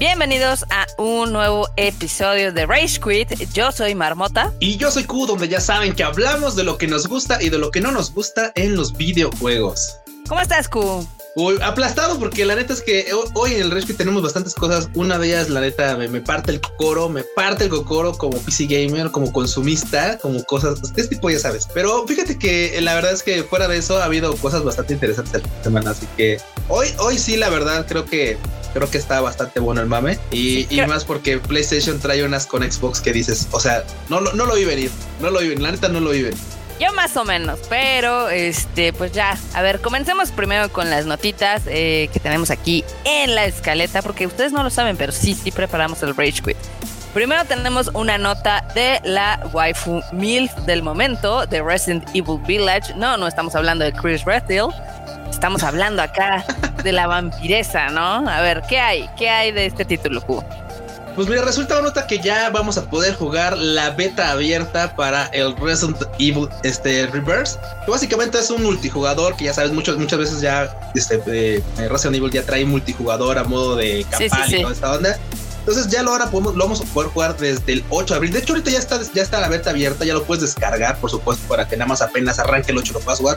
Bienvenidos a un nuevo episodio de Rage Quit. Yo soy Marmota. Y yo soy Q, donde ya saben que hablamos de lo que nos gusta y de lo que no nos gusta en los videojuegos. ¿Cómo estás, Q? Uy, aplastado porque la neta es que hoy en el Rescue tenemos bastantes cosas. Una de ellas, la neta, me, parte el cocoro, me parte el cocoro como PC gamer, como consumista, como cosas de este tipo, ya sabes. Pero fíjate que la verdad es que fuera de eso ha habido cosas bastante interesantes esta semana. Así que hoy, hoy sí, la verdad, creo que creo que está bastante bueno el mame. Y, más porque PlayStation trae unas con Xbox que dices, o sea, no, no lo vi venir, no lo vi venir, la neta no lo vi venir. Yo más o menos, pero este, pues ya, a ver, comencemos primero con las notitas eh, que tenemos aquí en la escaleta, porque ustedes no lo saben, pero sí, sí preparamos el Rage Quit. Primero tenemos una nota de la waifu MILF del momento, de Resident Evil Village. No, no estamos hablando de Chris Redfield, estamos hablando acá de la vampiresa, ¿no? A ver, ¿qué hay? ¿Qué hay de este título? Pues mira, resulta una nota que ya vamos a poder jugar la beta abierta para el Resident Evil este, Reverse, que básicamente es un multijugador que ya sabes, muchas, muchas veces ya este, eh, Resident Evil ya trae multijugador a modo de campaña y toda esta onda. Entonces ya lo ahora podemos, lo vamos a poder jugar desde el 8 de abril. De hecho, ahorita ya está, ya está la beta abierta, ya lo puedes descargar, por supuesto, para que nada más apenas arranque el 8 lo puedas jugar.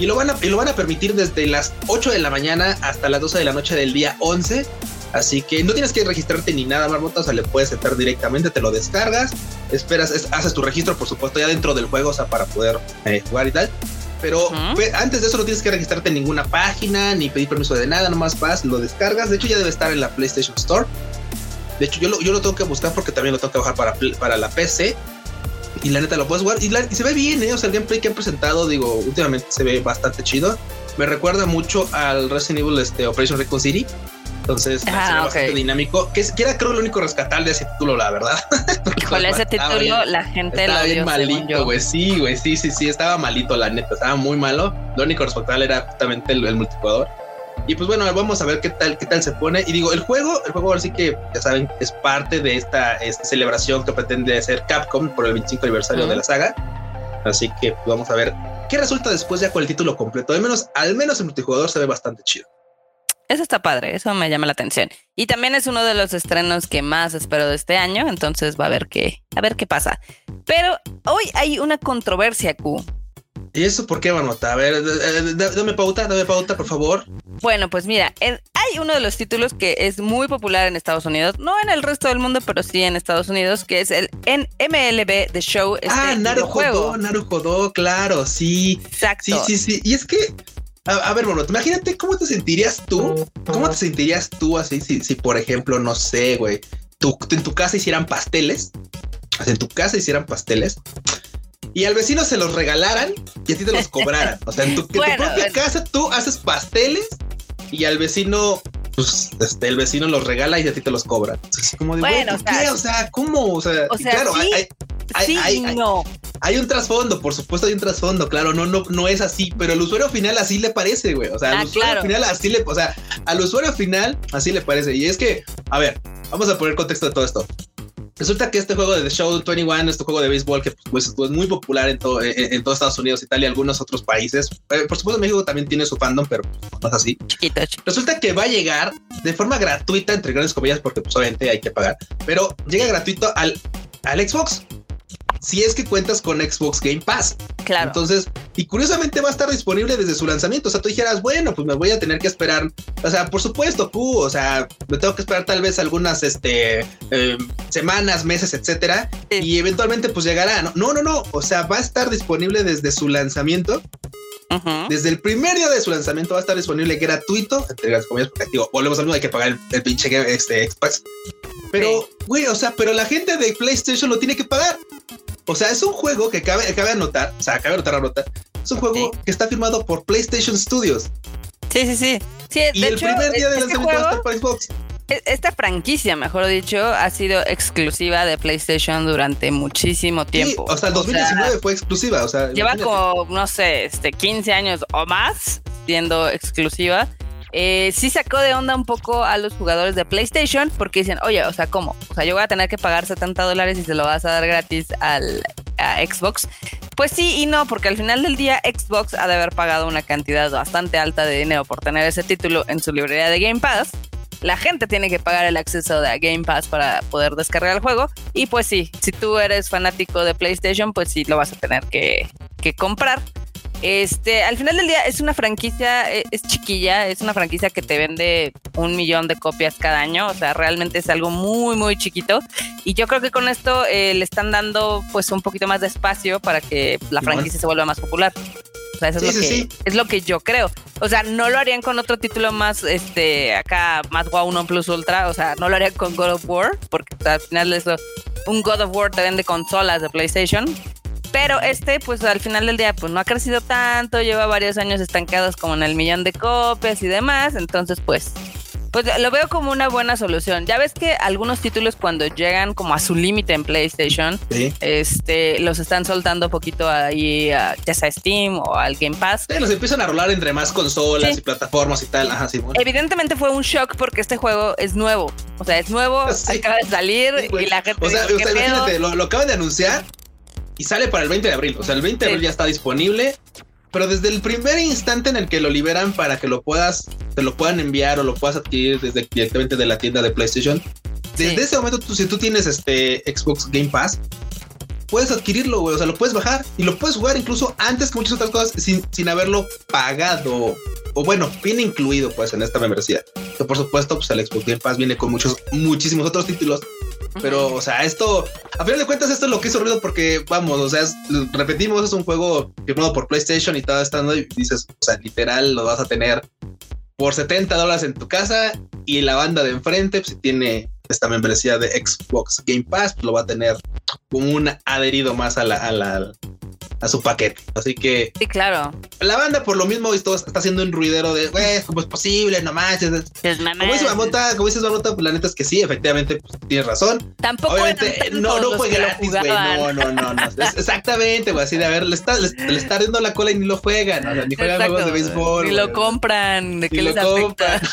Y lo, van a, y lo van a permitir desde las 8 de la mañana hasta las 12 de la noche del día 11 Así que no tienes que registrarte ni nada, Marmota, o sea, le puedes entrar directamente, te lo descargas, esperas, haces tu registro, por supuesto, ya dentro del juego, o sea, para poder eh, jugar y tal. Pero antes de eso no tienes que registrarte en ninguna página, ni pedir permiso de nada, nomás vas, lo descargas. De hecho, ya debe estar en la PlayStation Store. De hecho, yo lo, yo lo tengo que buscar porque también lo tengo que bajar para, para la PC. Y la neta lo puedes jugar. Y, y, se ve bien, ¿eh? O sea, el gameplay que han presentado, digo, últimamente se ve bastante chido. Me recuerda mucho al Resident Evil este, Operation Recon City. Entonces, ah, bastante dinámico. Que, era creo lo único rescatable de ese título, la verdad. Híjole, ese título, la gente estaba bien malito, güey. Sí, güey, sí, sí, sí, estaba malito, la neta, estaba muy malo. Lo único rescatable era justamente el, multijugador. Y pues bueno, vamos a ver qué tal, qué tal se pone. Y digo, el juego, el juego ahora sí que ya saben, es parte de esta, celebración que pretende hacer Capcom por el 25 aniversario de la saga. Así que pues, vamos a ver qué resulta después ya con el título completo. Al menos, al menos el multijugador se ve bastante chido. Eso está padre, eso me llama la atención. Y también es uno de los estrenos que más espero de este año, entonces va a ver qué, a ver qué pasa. Pero hoy hay una controversia, Q. ¿Y eso por qué, Marmota? A ver, dame pauta, dame pauta, por favor. Bueno, pues mira, hay uno de los títulos que es muy popular en Estados Unidos, no en el resto del mundo, pero sí en Estados Unidos, que es el MLB The Show. Este ah, Naruhodo, Naruhodo, claro, sí. Exacto. Sí, sí, sí. Y es que a, ver, bueno, imagínate cómo te sentirías tú, cómo te sentirías tú así si, si por ejemplo, no sé, güey, tú, en tu casa hicieran pasteles, en tu casa hicieran pasteles y al vecino se los regalaran y a ti te los cobraran. O sea, en tu, propia casa tú haces pasteles y al vecino, pues, este, el vecino los regala y a ti te los cobra. Entonces, como de, bueno, o sea, O sea, ¿cómo? O sea, claro, hay, sí, hay, no. Hay un trasfondo, por supuesto hay un trasfondo, claro, no, no, no es así, pero al usuario final así le parece, güey. O sea, al ah, usuario final así le, o sea, al usuario final así le parece. Y es que, a ver, vamos a poner contexto de todo esto. Resulta que este juego de The Show 21, este juego de béisbol que pues, es muy popular en, todo, en, Estados Unidos, Italia y algunos otros países. Eh, por supuesto, México también tiene su fandom, pero no es así. Resulta que va a llegar de forma gratuita, entre grandes comillas, porque pues, obviamente hay que pagar, pero llega gratuito al, al Xbox si es que cuentas con Xbox Game Pass. Claro. Entonces, y curiosamente va a estar disponible desde su lanzamiento. O sea, tú dijeras, bueno, pues me voy a tener que esperar. O sea, por supuesto, Q, o sea, me tengo que esperar tal vez algunas este, eh, semanas, meses, etcétera. Y eventualmente, pues llegará. No, no, no, no. O sea, va a estar disponible desde su lanzamiento. Desde el primer día de su lanzamiento va a estar disponible gratuito, entre las comillas, porque digo, volvemos al mismo, hay que pagar el, pinche este, Xbox. Pero, güey, o sea, pero la gente de PlayStation lo tiene que pagar. O sea, es un juego que cabe, cabe anotar, o sea, cabe anotar nota. Es un juego que está firmado por PlayStation Studios. Sí, sí, sí. sí y el primer día de este lanzamiento va a estar para Xbox. Esta franquicia, mejor dicho, ha sido exclusiva de PlayStation durante muchísimo tiempo. Sí, hasta el 2019 fue exclusiva. O sea, lleva como, no sé, este, 15 años o más siendo exclusiva. Eh, sí sacó de onda un poco a los jugadores de PlayStation porque dicen, oye, o sea, ¿cómo? O sea, yo voy a tener que pagar 70 dólares y se lo vas a dar gratis al, a Xbox. Pues sí y no, porque al final del día Xbox ha de haber pagado una cantidad bastante alta de dinero por tener ese título en su librería de Game Pass. la gente tiene que pagar el acceso de Game Pass para poder descargar el juego. Y pues sí, si tú eres fanático de PlayStation, pues sí lo vas a tener que, que comprar. Este, al final del día es una franquicia, eh, es chiquilla, es una franquicia que te vende un millón de copias cada año, o sea, realmente es algo muy, muy chiquito. Y yo creo que con esto eh, le están dando pues un poquito más de espacio para que la franquicia se vuelva más popular. O sea, eso es, lo que, es lo que yo creo. O sea, no lo harían con otro título más, este, acá, más wow, no plus ultra. O sea, no lo harían con God of War, porque al final es un God of War te vende consolas de PlayStation. Pero este, pues al final del día, pues no ha crecido tanto, lleva varios años estancados como en el millón de copias y demás. Entonces, pues, pues lo veo como una buena solución. Ya ves que algunos títulos cuando llegan como a su límite en PlayStation, este, los están soltando poquito ahí, a, ya sea Steam o al Game Pass. Sí, los empiezan a rolar entre más consolas y plataformas y tal. Ajá, sí, Evidentemente fue un shock porque este juego es nuevo. O sea, es nuevo, acaba de salir y la gente. O sea, imagínate, lo, lo acaban de anunciar y sale para el 20 de abril. O sea, el 20 de abril ya está disponible. Pero desde el primer instante en el que lo liberan para que lo puedas, te lo puedan enviar o lo puedas adquirir desde directamente de la tienda de PlayStation, desde ese momento, tú, si tú tienes este Xbox Game Pass, puedes adquirirlo, güey. O sea, lo puedes bajar y lo puedes jugar incluso antes que muchas otras cosas sin, sin haberlo pagado. O bueno, viene incluido pues en esta membresía. Que por supuesto, pues el Xbox Game Pass viene con muchos, muchísimos otros títulos pero, o sea, esto, a final de cuentas, esto es lo que hizo ruido porque, vamos, o sea, repetimos, es un juego firmado por PlayStation y todo estando y dices, o sea, literal, lo vas a tener por 70 dólares en tu casa y la banda de enfrente, pues, tiene esta membresía de Xbox Game Pass, lo va a tener como un adherido más a la, a la, a su paquete. Así que. Sí, claro. La banda, por lo mismo, esto está haciendo un ruidero de, güey, ¿cómo es posible? No manches. Como dice Mamota, como dices Mamota, pues la neta es que sí, efectivamente, pues, tienes razón. Tampoco. Obviamente, no, no fue gratis, güey. No, no, no, no. exactamente, güey. Así de, a ver, le está, le, está riendo la cola y ni lo juegan. O sea, ni juegan juegos de béisbol. Ni lo compran. ¿De qué les afecta?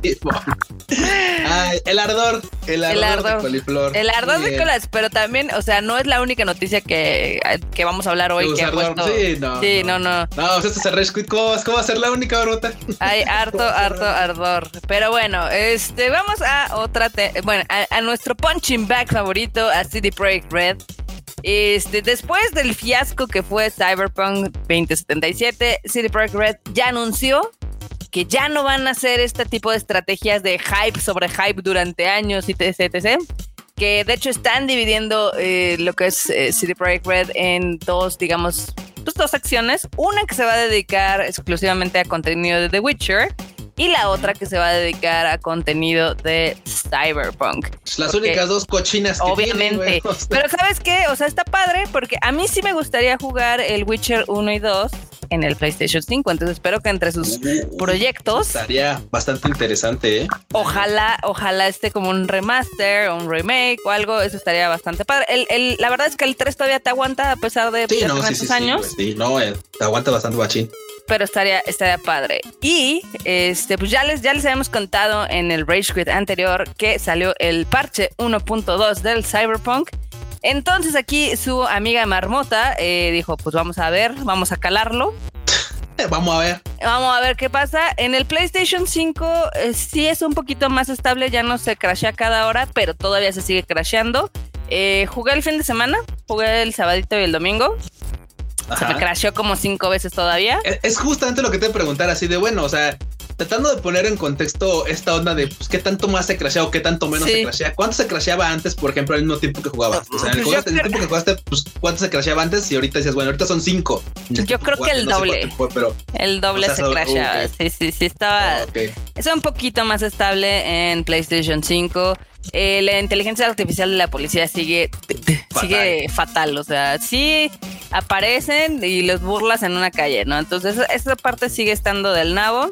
Ay, el ardor. El ardor, el ardor de coliflor. El ardor de colas, pero también, o sea, no es la única noticia que, que vamos a hablar hoy. Que sí, no. Sí, no, no. No, pues esto es el ¿Cómo, ¿Cómo va a ser la única brota? Hay harto, harto ardor. Pero bueno, este, vamos a otra. bueno, a, nuestro punching bag favorito, a City Projekt Red. Este, después del fiasco que fue Cyberpunk 2077, City Projekt Red ya anunció que ya no van a hacer este tipo de estrategias de hype sobre hype durante años y etc, etc que de hecho están dividiendo eh, lo que es eh, City Project Red en dos, digamos, pues, dos acciones. Una que se va a dedicar exclusivamente a contenido de The Witcher y la otra que se va a dedicar a contenido de Cyberpunk. Las únicas dos cochinas que Obviamente. Pero ¿sabes qué? O sea, está padre porque a mí sí me gustaría jugar el Witcher 1 y 2 en el PlayStation 5. Entonces espero que entre sus proyectos. Estaría bastante interesante, ¿eh? Ojalá, ojalá esté como un remaster un remake o algo. Eso estaría bastante padre. El, la verdad es que el 3 todavía te aguanta a pesar de sí, no, años. Sí, no, eh, te aguanta bastante bachín pero estaría, estaría padre. Y este, pues ya les, ya les habíamos contado en el Rage Quit anterior que salió el parche 1.2 del Cyberpunk entonces aquí su amiga Marmota eh, dijo, pues vamos a ver, vamos a calarlo. Vamos a ver. Vamos a ver qué pasa. En el PlayStation 5 eh, sí es un poquito más estable, ya no se crashea cada hora, pero todavía se sigue crasheando. Eh, jugué el fin de semana, jugué el sabadito y el domingo. Se me crasheó como cinco veces todavía. Es justamente lo que te preguntar, así de bueno, o sea, tratando de poner en contexto esta onda de pues, qué tanto más se crashea o qué tanto menos se crashea. ¿Cuánto se crasheaba antes, por ejemplo, al mismo tiempo que jugabas? O sea, en el, pues tiempo que jugaste, pues cuánto se crasheaba antes y ahorita dices, bueno, ahorita son cinco. Yo creo que el doble. pero, el doble se crasheaba. Sí, sí, sí, estaba. Ah, es un poquito más estable en PlayStation 5. Eh, la inteligencia artificial de la policía sigue fatal. sigue fatal. O sea, sí aparecen y los burlas en una calle, ¿no? Entonces, esa parte sigue estando del nabo.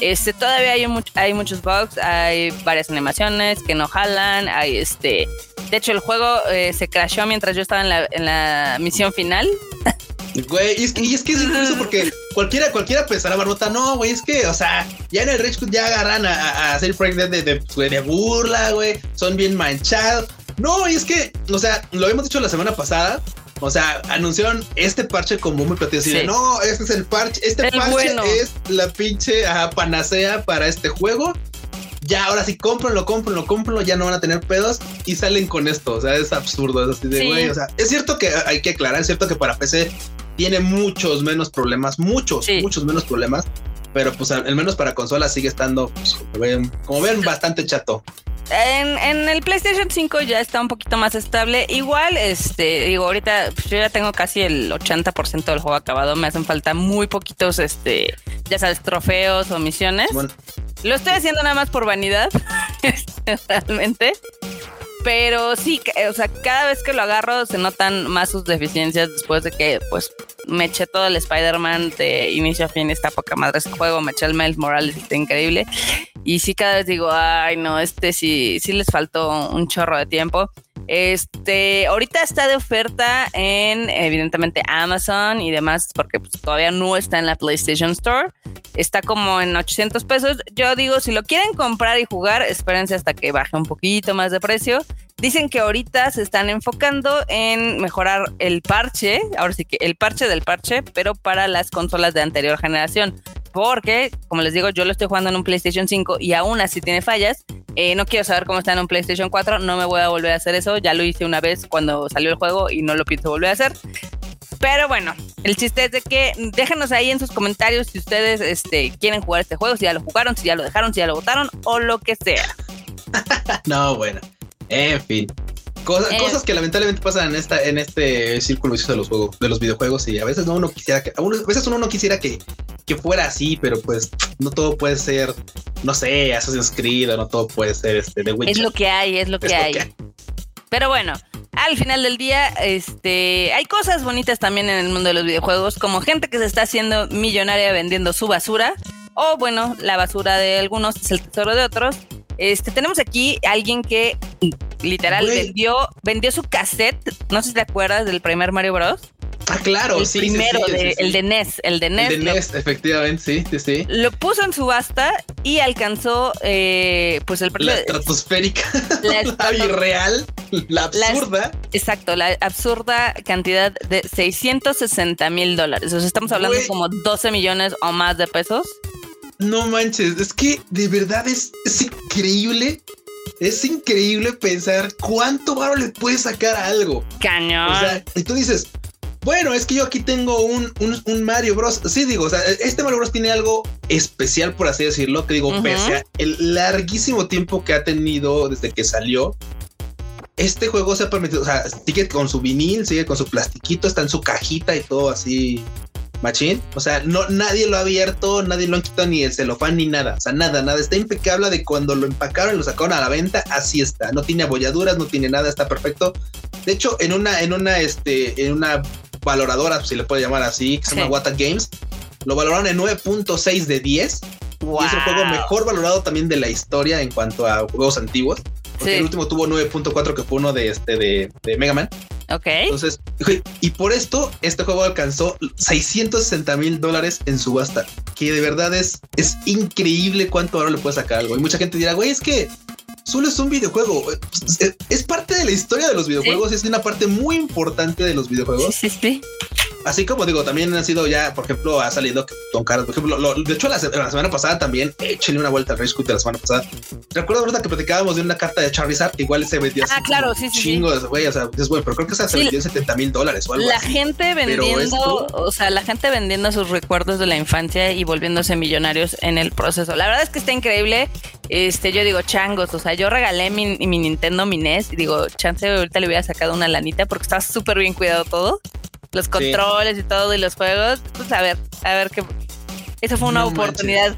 Este, todavía hay, hay muchos bugs, hay varias animaciones que no jalan, hay este... De hecho, el juego eh, se crashó mientras yo estaba en la, en la misión final. Güey, y es que, es, que es incluso porque cualquiera, cualquiera pensará, Barbota, no, güey, es que, o sea, ya en el Rage ya agarran a, hacer break de, de, de, burla, güey, son bien manchados. No, y es que, o sea, lo habíamos dicho la semana pasada, o sea, anunciaron este parche como muy platillo. Así no, este es el parche. Este parche es la pinche panacea para este juego. ya ahora sí cómprenlo, cómprenlo, cómprenlo, ya no van a tener pedos y salen con esto. O sea, es absurdo. Es así de güey. O sea, es cierto que hay que aclarar, es cierto que para PC tiene muchos menos problemas, muchos, muchos menos problemas. Pero pues al menos para consola sigue estando, pues, como ven, bastante chato. En, el PlayStation 5 ya está un poquito más estable. Igual, este, digo, ahorita pues, yo ya tengo casi el 80% del juego acabado. Me hacen falta muy poquitos, este, ya sabes, trofeos o misiones. Lo estoy haciendo nada más por vanidad, este, realmente. Pero sí, o sea, cada vez que lo agarro se notan más sus deficiencias después de que, pues, me eché todo el Spider-Man de inicio a fin, está poca madre ese juego, me eché el Miles Morales, está increíble. Y sí, cada vez digo, ay, no, este sí, sí les faltó un chorro de tiempo. Este, ahorita está de oferta en, evidentemente, Amazon y demás, porque pues, todavía no está en la PlayStation Store. Está como en 800 pesos. Yo digo, si lo quieren comprar y jugar, espérense hasta que baje un poquito más de precio. Dicen que ahorita se están enfocando en mejorar el parche, ahora sí que el parche del parche, pero para las consolas de anterior generación. Porque, como les digo, yo lo estoy jugando en un PlayStation 5 y aún así tiene fallas. Eh, no quiero saber cómo está en un PlayStation 4, no me voy a volver a hacer eso. Ya lo hice una vez cuando salió el juego y no lo pienso volver a hacer. Pero bueno, el chiste es de que déjenos ahí en sus comentarios si ustedes este, quieren jugar este juego, si ya lo jugaron, si ya lo dejaron, si ya lo votaron o lo que sea. no, bueno. En fin. Eh. Cosas, que lamentablemente pasan en esta, en este círculo vicioso de los juegos, de los videojuegos, y a veces no uno quisiera que, a, veces uno no quisiera que, que fuera así, pero pues no todo puede ser, no sé, Assassin's Creed, no todo puede ser este de Witcher. Es lo que hay, es lo que, hay. Pero bueno, al final del día, este, hay cosas bonitas también en el mundo de los videojuegos, como gente que se está haciendo millonaria vendiendo su basura, o bueno, la basura de algunos es el tesoro de otros. Este, tenemos aquí a alguien que literal vendió, vendió su cassette. No sé si te acuerdas del primer Mario Bros. Ah, claro, el Primero, el de NES, el de NES. El de NES, efectivamente, sí, sí, sí. Lo puso en subasta y alcanzó, eh, pues el precio. La estratosférica, la, irreal, la absurda. exacto, la absurda cantidad de 660 mil dólares. O sea, estamos hablando como 12 millones o más de pesos. No manches, es que de verdad es, es increíble. Es increíble pensar cuánto varo le puede sacar a algo. Cañón. O sea, y tú dices, bueno, es que yo aquí tengo un, un, Mario Bros. Sí, digo, o sea, este Mario Bros. tiene algo especial, por así decirlo, que digo, pese a el larguísimo tiempo que ha tenido desde que salió, este juego se ha permitido, o sea, sigue con su vinil, sigue con su plastiquito, está en su cajita y todo así Machín. O sea, no, nadie lo ha abierto, nadie lo ha quitado ni el celofán ni nada. O sea, nada, nada. Está impecable de cuando lo empacaron y lo sacaron a la venta, así está. No tiene abolladuras, no tiene nada, está perfecto. De hecho, en una, en una, este, en una valoradora, si le puede llamar así, que se llama Wata Games, lo valoraron en 9.6 de 10. Y es el juego mejor valorado también de la historia en cuanto a juegos antiguos. Porque el último tuvo 9.4, que fue uno de este de, de Mega Man. Ok. Entonces, y por esto, este juego alcanzó 660 mil dólares en subasta, que de verdad es, es increíble cuánto ahora le puede sacar algo. Y mucha gente dirá, güey, es que solo es un videojuego. Es parte de la historia de los videojuegos, es una parte muy importante de los videojuegos. Sí, sí. Así como digo, también han sido ya, por ejemplo, ha salido Don Carlos, por ejemplo, de hecho la, semana pasada también, échenle una vuelta al Rage de la semana pasada. Recuerdo verdad que platicábamos de una carta de Charizard, igual se vendió ah, claro, sí, sí, chingo güey, o sea, es bueno, pero creo que se vendió en 70 mil dólares o algo La gente vendiendo, o sea, la gente vendiendo sus recuerdos de la infancia y volviéndose millonarios en el proceso. La verdad es que está increíble. Este, yo digo, changos, o sea, yo regalé mi, mi Nintendo, mi NES, y digo, chance ahorita le hubiera sacado una lanita porque está súper bien cuidado todo los controles y todo y los juegos, pues a ver, a ver qué. Esa fue una oportunidad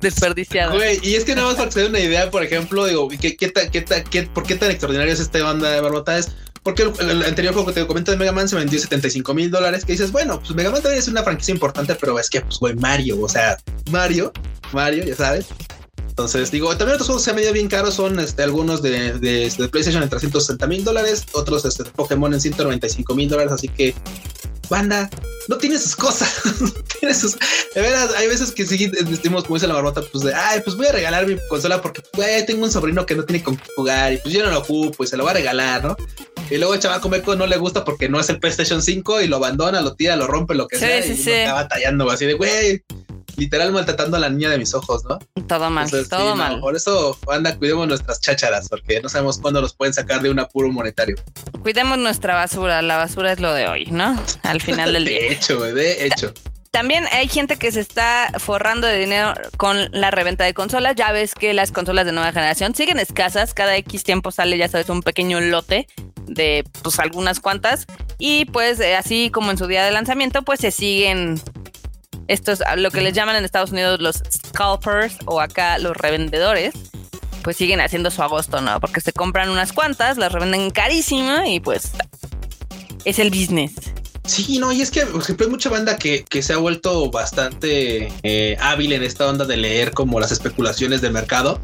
desperdiciada. Güey, y es que nada más para que se dé una idea, por ejemplo, digo, ¿qué, qué, qué, qué, ¿por qué tan extraordinario es esta banda de barbotas? Porque el, anterior juego que te comento de Mega Man se vendió 75 mil dólares. Que dices, bueno, pues Mega Man también es una franquicia importante, pero es que, pues, güey, Mario, o sea, Mario, Mario, ya sabes. Entonces, digo, también otros juegos que se han medido bien caros son este, algunos de, de, de, PlayStation en 360 mil dólares, otros este, Pokémon en 195 mil dólares. Así que, banda, no tiene sus cosas. tiene sus. De veras, hay veces que sí decimos, como dice la barbota, pues de, ay, pues voy a regalar mi consola porque, güey, tengo un sobrino que no tiene con jugar y pues yo no lo ocupo y se lo voy a regalar, ¿no? Y luego el chaval Meco no le gusta porque no es el PlayStation 5 y lo abandona, lo tira, lo rompe, lo que sea. y acaba tallando así de, güey literal maltratando a la niña de mis ojos, ¿no? Todo mal, todo mal. por eso, anda, cuidemos nuestras chácharas, porque no sabemos cuándo los pueden sacar de un apuro monetario. Cuidemos nuestra basura, la basura es lo de hoy, ¿no? Al final del día. de hecho, de hecho. También hay gente que se está forrando de dinero con la reventa de consolas. Ya ves que las consolas de nueva generación siguen escasas. Cada X tiempo sale, ya sabes, un pequeño lote de pues algunas cuantas. Y pues eh, así como en su día de lanzamiento, pues se siguen estos, lo que les llaman en Estados Unidos los scalpers o acá los revendedores. Pues siguen haciendo su agosto, ¿no? Porque se compran unas cuantas, las revenden carísima y pues es el business. Sí, no, y es que, por ejemplo, hay mucha banda que, que se ha vuelto bastante eh, hábil en esta onda de leer como las especulaciones de mercado.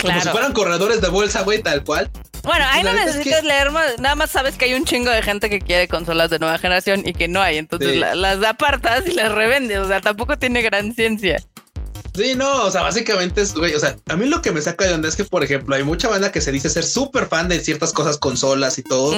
Como si fueran corredores de bolsa, güey, tal cual. Bueno, ahí no necesitas leer más, nada más sabes que hay un chingo de gente que quiere consolas de nueva generación y que no hay, entonces las apartas y las revendes, o sea, tampoco tiene gran ciencia. Sí, no, o sea, básicamente es, güey, o sea, a mí lo que me saca de onda es que, por ejemplo, hay mucha banda que se dice ser súper fan de ciertas cosas, consolas y todo.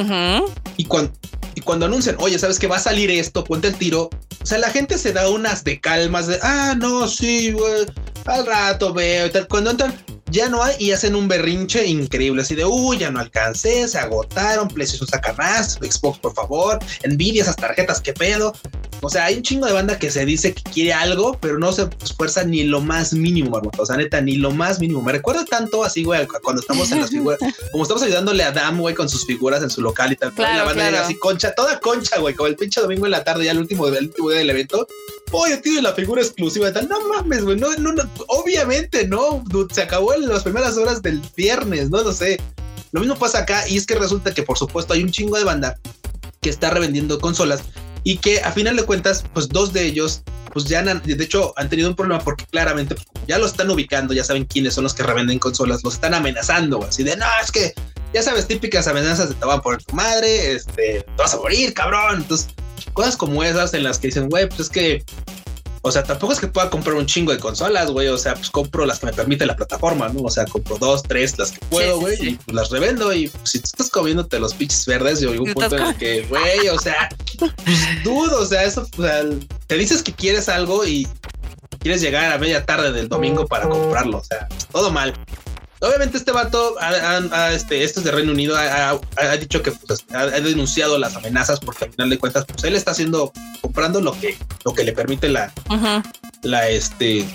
Y cuando, y cuando anuncian, oye, ¿sabes que va a salir esto? Ponte el tiro. O sea, la gente se da unas de calmas de, ah, no, sí, güey, al rato veo y tal. Cuando entran, ya no hay y hacen un berrinche increíble, así de, uy, ya no alcancé, se agotaron, PlayStation saca más, Xbox por favor, Nvidia esas tarjetas, qué pedo. O sea, hay un chingo de banda que se dice que quiere algo, pero no se esfuerza ni lo más mínimo, marmota. O sea, neta, ni lo más mínimo. Me recuerda tanto así, güey, cuando estamos en las figuras, como estamos ayudándole a Dam, güey, con sus figuras en su local y tal. Claro, la banda llega así, concha, toda concha, güey, como el pinche domingo en la tarde, ya el último, el último día del evento. Oye, tío, la figura exclusiva de tal. No mames, güey, no, no, no, obviamente no, se acabó en las primeras horas del viernes, no lo sé. Lo mismo pasa acá y es que resulta que por supuesto hay un chingo de banda que está revendiendo consolas y que a final de cuentas, pues dos de ellos, pues ya han, de hecho han tenido un problema porque claramente ya lo están ubicando, ya saben quiénes son los que revenden consolas, los están amenazando, así de, no, es que ya sabes, típicas amenazas de te van a poner tu madre, este, te vas a morir, cabrón. Entonces, cosas como esas en las que dicen, güey, pues es que o sea, tampoco es que pueda comprar un chingo de consolas, güey. O sea, pues compro las que me permite la plataforma, ¿no? O sea, compro dos, tres, las que puedo, güey, y pues las revendo. Y pues, si tú estás comiéndote los pinches verdes, yo un punto en el que, güey, o sea, pues, dudo, o sea, eso, o sea, te dices que quieres algo y quieres llegar a media tarde del domingo para comprarlo. O sea, todo mal. Obviamente este vato, a, este, este es de Reino Unido, ha, dicho que pues, ha, denunciado las amenazas porque al final de cuentas, pues él está haciendo, comprando lo que, lo que le permite la, la, este,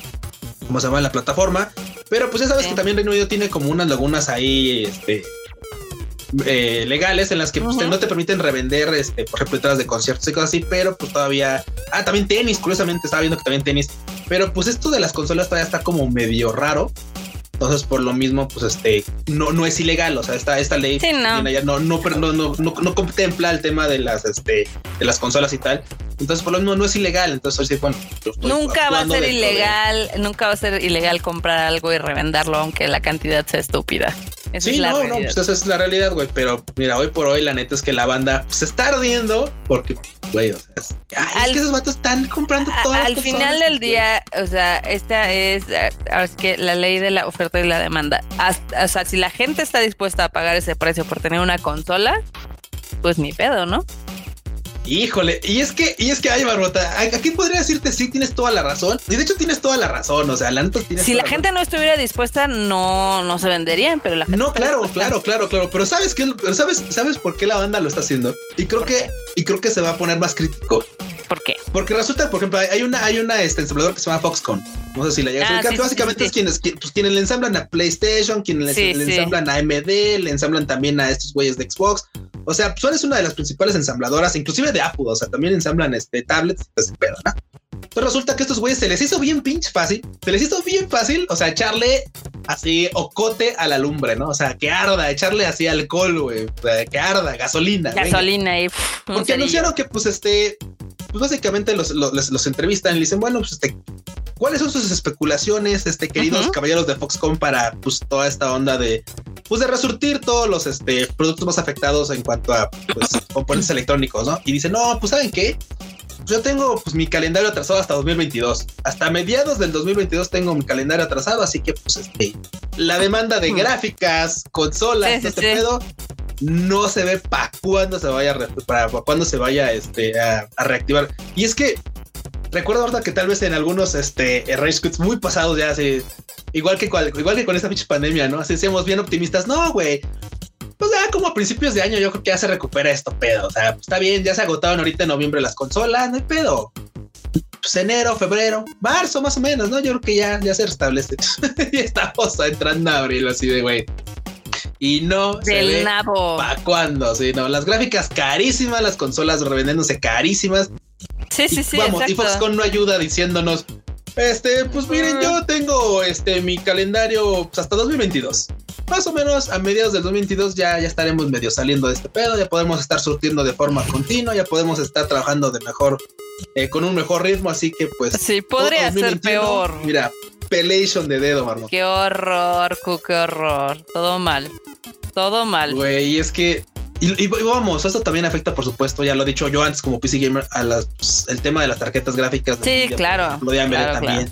¿cómo se llama? La plataforma. Pero pues ya sabes que también Reino Unido tiene como unas lagunas ahí, este, eh, legales en las que pues, no te permiten revender, este, por ejemplo, entradas de conciertos y cosas así, pero pues todavía, ah, también tenis, curiosamente estaba viendo que también tenis, pero pues esto de las consolas todavía está como medio raro entonces, por lo mismo, pues este no, no es ilegal. O sea, esta, esta ley no. no, no, no, no, contempla el tema de las este de las consolas y tal. Entonces, por lo mismo no es ilegal. Entonces, bueno, nunca va a ser ilegal, nunca va a ser ilegal comprar algo y revenderlo, aunque la cantidad sea estúpida. sí, no, no, pues esa es la realidad, güey. Pero mira, hoy por hoy, la neta es que la banda se está ardiendo porque güey, o sea, es, que esos vatos están comprando todo. Al final del día, o sea, esta es, es que la ley de la oferta y la demanda. o sea, si la gente está dispuesta a pagar ese precio por tener una consola, pues ni pedo, ¿no? Híjole, y es que, y es que hay barbota. Aquí podría decirte sí, tienes toda la razón. Y de hecho tienes toda la razón. O sea, Lantos tiene. Si la, gente no estuviera dispuesta, no, no se venderían, pero la gente. No, claro, claro, claro, claro. Pero sabes qué, sabes, sabes por qué la banda lo está haciendo. Y creo que, y creo que se va a poner más crítico. ¿Por qué? Porque resulta, por ejemplo, hay una, hay una este, ensamblador que se llama Foxconn. No sé si la llegas ah, Básicamente es quienes, pues, quienes le ensamblan a PlayStation, quienes le, ensamblan a AMD, le ensamblan también a estos güeyes de Xbox. O sea, Sony es una de las principales ensambladoras, inclusive de Apple. O sea, también ensamblan este tablets, pues, pero, ¿no? Entonces resulta que estos güeyes se les hizo bien pinche fácil, se les hizo bien fácil, o sea, echarle así ocote a la lumbre, ¿no? O sea, que arda, echarle así alcohol, güey, que arda, gasolina. Gasolina y... Porque anunciaron que pues este, pues básicamente los, los, entrevistan y dicen, bueno, pues este, ¿cuáles son sus especulaciones, este, queridos caballeros de Foxconn para pues toda esta onda de, pues de resurtir todos los este, productos más afectados en cuanto a pues, componentes electrónicos, ¿no? Y dicen, no, pues ¿saben qué? Yo tengo pues mi calendario atrasado hasta 2022. Hasta mediados del 2022 tengo mi calendario atrasado, así que pues este, la demanda de gráficas, consolas, este pedo, no se ve para cuándo se vaya a para cuándo se vaya este, a, reactivar. Y es que recuerdo ahorita que tal vez en algunos este Rage Quits muy pasados ya así, igual que igual que con esta pinche pandemia, ¿no? Así decíamos bien optimistas, no, güey. Pues ya como a principios de año yo creo que ya se recupera esto pedo. O sea, está bien, ya se agotaron ahorita en noviembre las consolas, no hay pedo. Pues enero, febrero, marzo más o menos, ¿no? Yo creo que ya, ya se restablece. y estamos entrando a abril así de güey. Y no Del nabo. ¿Para cuándo? Sí, no. Las gráficas carísimas, las consolas revendiéndose carísimas. Sí, sí, sí. Vamos, y Foxconn no ayuda diciéndonos, este, pues miren, yo tengo este mi calendario pues, hasta 2022. Más o menos a mediados del 2022 ya, ya estaremos medio saliendo de este pedo, ya podemos estar surtiendo de forma continua, ya podemos estar trabajando de mejor, eh, con un mejor ritmo, así que pues... Sí, podría ser peor. Mira, pelation de dedo, marmot. Qué horror, qué horror. Todo mal. Todo mal. Güey, es que y, vamos, esto también afecta, por supuesto, ya lo he dicho yo antes como PC Gamer, a las, pues, el tema de las tarjetas gráficas. Sí, claro. Lo de también.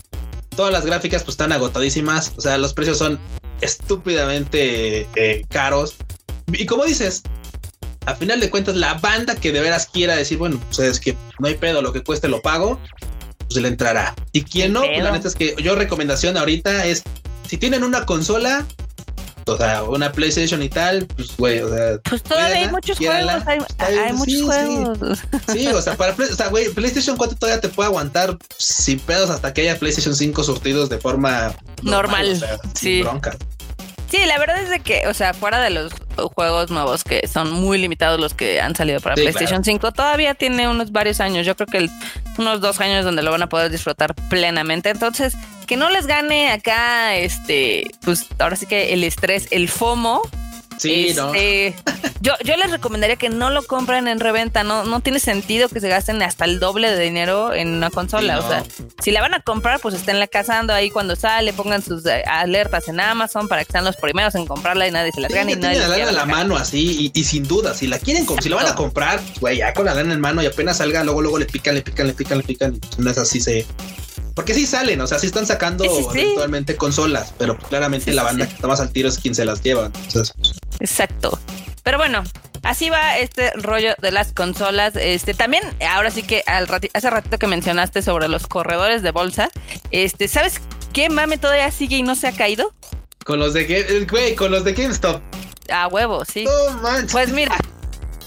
Todas las gráficas pues están agotadísimas, o sea, los precios son estúpidamente eh, caros. Y como dices, a final de cuentas, la banda que de veras quiera decir, bueno, pues es que no hay pedo, lo que cueste lo pago, pues le entrará. Y quien no, pues, la neta es que yo recomendación ahorita es, si tienen una consola, o sea, una PlayStation y tal, pues, güey, o sea. Pues todavía hay muchos juegos, hay, muchos juegos. Sí. o sea, para o sea, güey, PlayStation 4 todavía te puede aguantar sin pedos hasta que haya PlayStation 5 surtidos de forma normal. sí. bronca. Sí, la verdad es de que, o sea, fuera de los juegos nuevos que son muy limitados los que han salido para PlayStation 5, todavía tiene unos varios años. Yo creo que unos dos años donde lo van a poder disfrutar plenamente. Entonces, que no les gane acá, este, pues ahora sí que el estrés, el FOMO. Sí, no. Este, yo, yo les recomendaría que no lo compren en reventa, no, no tiene sentido que se gasten hasta el doble de dinero en una consola. O sea, si la van a comprar, pues estén la cazando ahí cuando sale, pongan sus eh, alertas en Amazon para que sean los primeros en comprarla y nadie se la gane. y nadie la lana en la mano así y, sin duda, si la quieren, si la van a comprar, güey, ya con la lana en mano y apenas salga, luego, luego le pican, le pican, le pican, le pican. Y no es así, se porque sí salen, o sea, sí están sacando eventualmente consolas, pero claramente la banda que está más al tiro es quien se las lleva. Exacto. Pero bueno, así va este rollo de las consolas. Este también, ahora sí que al hace ratito que mencionaste sobre los corredores de bolsa, este, ¿sabes qué mame todavía sigue y no se ha caído? Con los de güey, con los de GameStop. A huevo, sí. manches. Pues mira,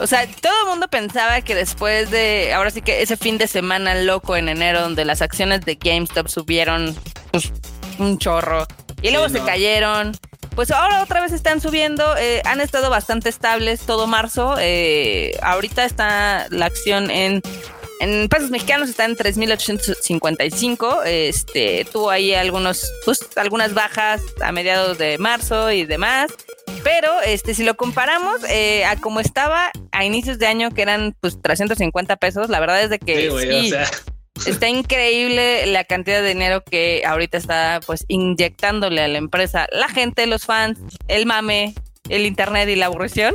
o sea, todo el mundo pensaba que después de, ahora sí que ese fin de semana loco en enero, donde las acciones de GameStop subieron pues, un chorro y luego se cayeron. Pues ahora otra vez están subiendo, eh, han estado bastante estables todo marzo. Eh, ahorita está la acción en en pesos mexicanos está en 3.855. Este, tuvo ahí algunos, pues, algunas bajas a mediados de marzo y demás. Pero este, si lo comparamos eh, a como estaba a inicios de año, que eran pues 350 pesos, la verdad es de que sí, está increíble la cantidad de dinero que ahorita está pues inyectándole a la empresa, la gente, los fans, el mame, el internet y la aburrición.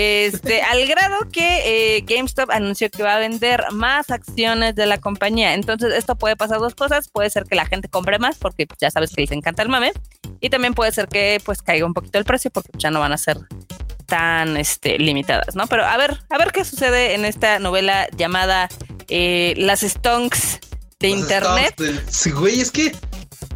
Este, al grado que eh, GameStop anunció que va a vender más acciones de la compañía. Entonces, esto puede pasar dos cosas. Puede ser que la gente compre más, porque ya sabes que les encanta el mame. Y también puede ser que pues caiga un poquito el precio, porque ya no van a ser tan este, limitadas, ¿no? Pero a ver, a ver qué sucede en esta novela llamada eh, Las Stonks de Internet. Sí, güey, es que